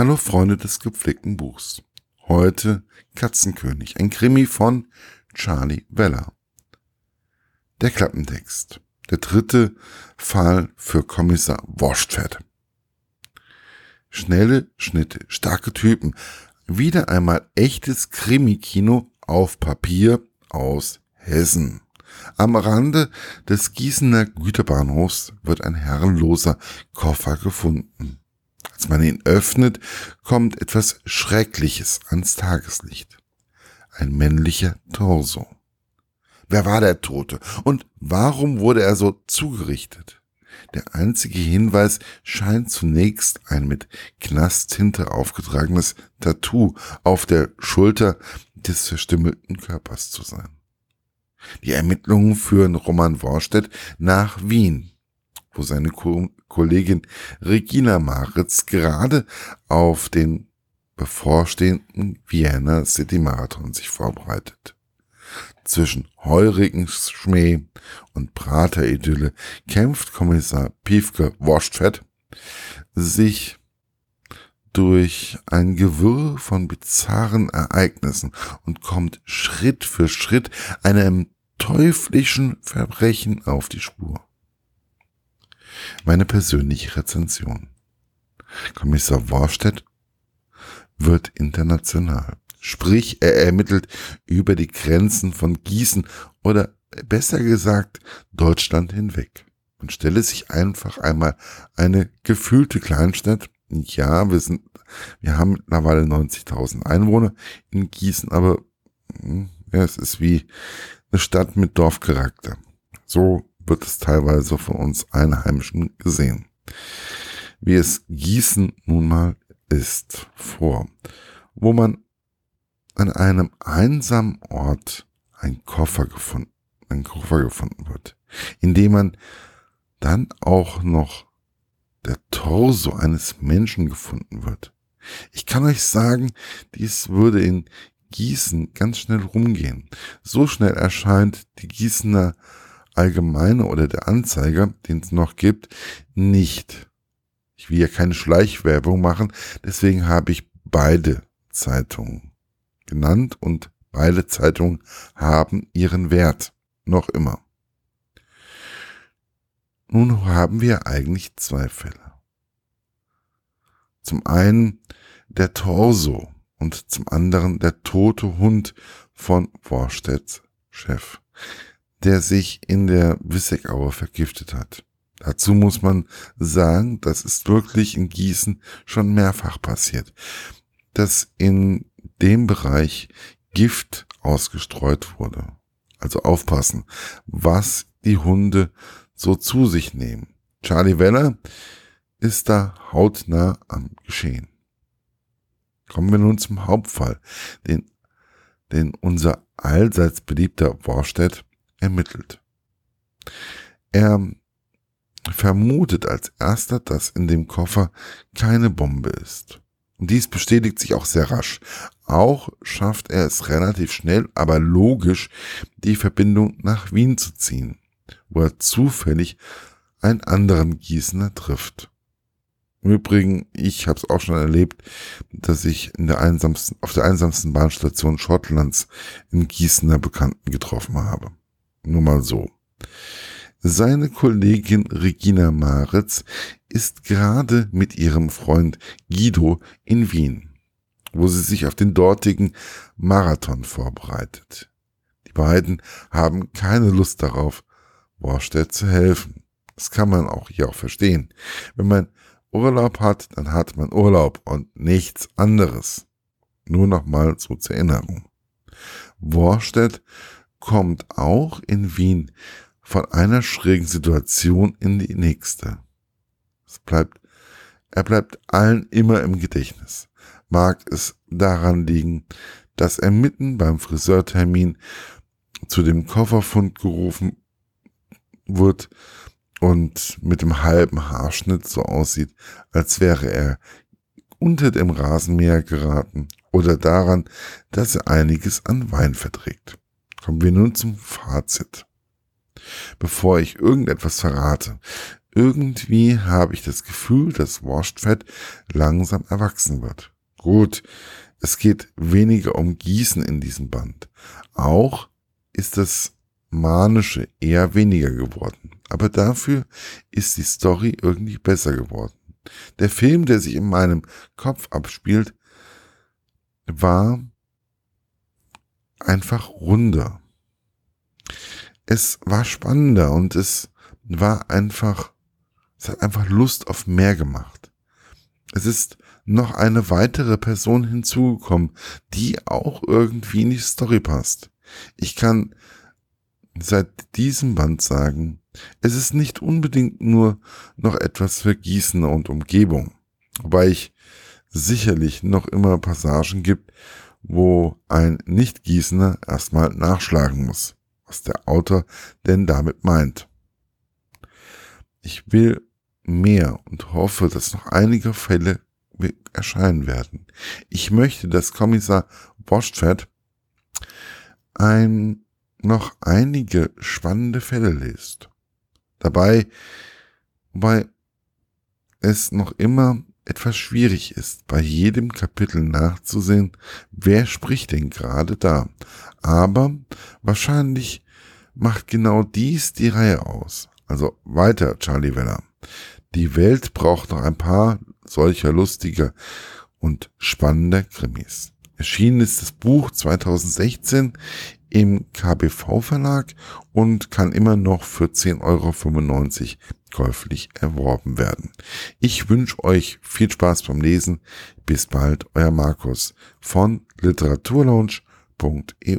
Hallo Freunde des gepflegten Buchs. Heute Katzenkönig, ein Krimi von Charlie Weller. Der Klappentext. Der dritte Fall für Kommissar Wurstfett. Schnelle Schnitte, starke Typen. Wieder einmal echtes Krimi-Kino auf Papier aus Hessen. Am Rande des Gießener Güterbahnhofs wird ein herrenloser Koffer gefunden. Als man ihn öffnet, kommt etwas Schreckliches ans Tageslicht. Ein männlicher Torso. Wer war der Tote und warum wurde er so zugerichtet? Der einzige Hinweis scheint zunächst ein mit Knasttinte aufgetragenes Tattoo auf der Schulter des verstümmelten Körpers zu sein. Die Ermittlungen führen Roman Worstedt nach Wien, wo seine Ko Kollegin Regina Maritz gerade auf den bevorstehenden Vienna City Marathon sich vorbereitet. Zwischen heurigen Schmäh und Prateridylle kämpft Kommissar Piefke Wurstfett sich durch ein Gewirr von bizarren Ereignissen und kommt Schritt für Schritt einem teuflischen Verbrechen auf die Spur. Meine persönliche Rezension. Kommissar Worstedt wird international. Sprich, er ermittelt über die Grenzen von Gießen oder besser gesagt Deutschland hinweg und stelle sich einfach einmal eine gefühlte Kleinstadt. Ja, wir sind, wir haben mittlerweile 90.000 Einwohner in Gießen, aber hm, ja, es ist wie eine Stadt mit Dorfcharakter. So wird es teilweise von uns Einheimischen gesehen. Wie es Gießen nun mal ist vor, wo man an einem einsamen Ort ein Koffer gefunden, ein Koffer gefunden wird, in dem man dann auch noch der Torso eines Menschen gefunden wird. Ich kann euch sagen, dies würde in Gießen ganz schnell rumgehen. So schnell erscheint die Gießener Allgemeine oder der Anzeiger, den es noch gibt, nicht. Ich will ja keine Schleichwerbung machen, deswegen habe ich beide Zeitungen genannt und beide Zeitungen haben ihren Wert. Noch immer. Nun haben wir eigentlich zwei Fälle. Zum einen der Torso und zum anderen der tote Hund von Worstedts Chef, der sich in der Wissegaue vergiftet hat. Dazu muss man sagen, das ist wirklich in Gießen schon mehrfach passiert, dass in dem Bereich Gift ausgestreut wurde. Also aufpassen, was die Hunde so zu sich nehmen. Charlie Weller ist da hautnah am Geschehen. Kommen wir nun zum Hauptfall, den, den unser allseits beliebter Worstedt ermittelt. Er vermutet als erster, dass in dem Koffer keine Bombe ist. Und dies bestätigt sich auch sehr rasch. Auch schafft er es relativ schnell, aber logisch, die Verbindung nach Wien zu ziehen, wo er zufällig einen anderen Gießener trifft. Im Übrigen, ich habe es auch schon erlebt, dass ich in der einsamsten, auf der einsamsten Bahnstation Schottlands in Gießener Bekannten getroffen habe. Nur mal so. Seine Kollegin Regina Maritz ist gerade mit ihrem Freund Guido in Wien, wo sie sich auf den dortigen Marathon vorbereitet. Die beiden haben keine Lust darauf, Borstedt zu helfen. Das kann man auch hier auch verstehen. Wenn man Urlaub hat, dann hat man Urlaub und nichts anderes. Nur nochmal so zur Erinnerung. Worstedt kommt auch in Wien von einer schrägen Situation in die nächste. Es bleibt, er bleibt allen immer im Gedächtnis. Mag es daran liegen, dass er mitten beim Friseurtermin zu dem Kofferfund gerufen wird, und mit dem halben Haarschnitt so aussieht, als wäre er unter dem Rasenmäher geraten oder daran, dass er einiges an Wein verträgt. Kommen wir nun zum Fazit. Bevor ich irgendetwas verrate, irgendwie habe ich das Gefühl, dass Washed Fat langsam erwachsen wird. Gut, es geht weniger um Gießen in diesem Band. Auch ist das Manische eher weniger geworden. Aber dafür ist die Story irgendwie besser geworden. Der Film, der sich in meinem Kopf abspielt, war einfach runder. Es war spannender und es war einfach, es hat einfach Lust auf mehr gemacht. Es ist noch eine weitere Person hinzugekommen, die auch irgendwie in die Story passt. Ich kann seit diesem Band sagen, es ist nicht unbedingt nur noch etwas für Gießen und Umgebung, wobei ich sicherlich noch immer Passagen gibt, wo ein Nicht-Gießener erstmal nachschlagen muss, was der Autor denn damit meint. Ich will mehr und hoffe, dass noch einige Fälle erscheinen werden. Ich möchte, dass Kommissar Boschfett ein, noch einige spannende Fälle liest. Dabei, wobei es noch immer etwas schwierig ist, bei jedem Kapitel nachzusehen, wer spricht denn gerade da. Aber wahrscheinlich macht genau dies die Reihe aus. Also weiter, Charlie Weller. Die Welt braucht noch ein paar solcher lustiger und spannender Krimis. Erschienen ist das Buch 2016 im KBV Verlag und kann immer noch für 10,95 Euro käuflich erworben werden. Ich wünsche euch viel Spaß beim Lesen. Bis bald, euer Markus von literaturlaunch.eu.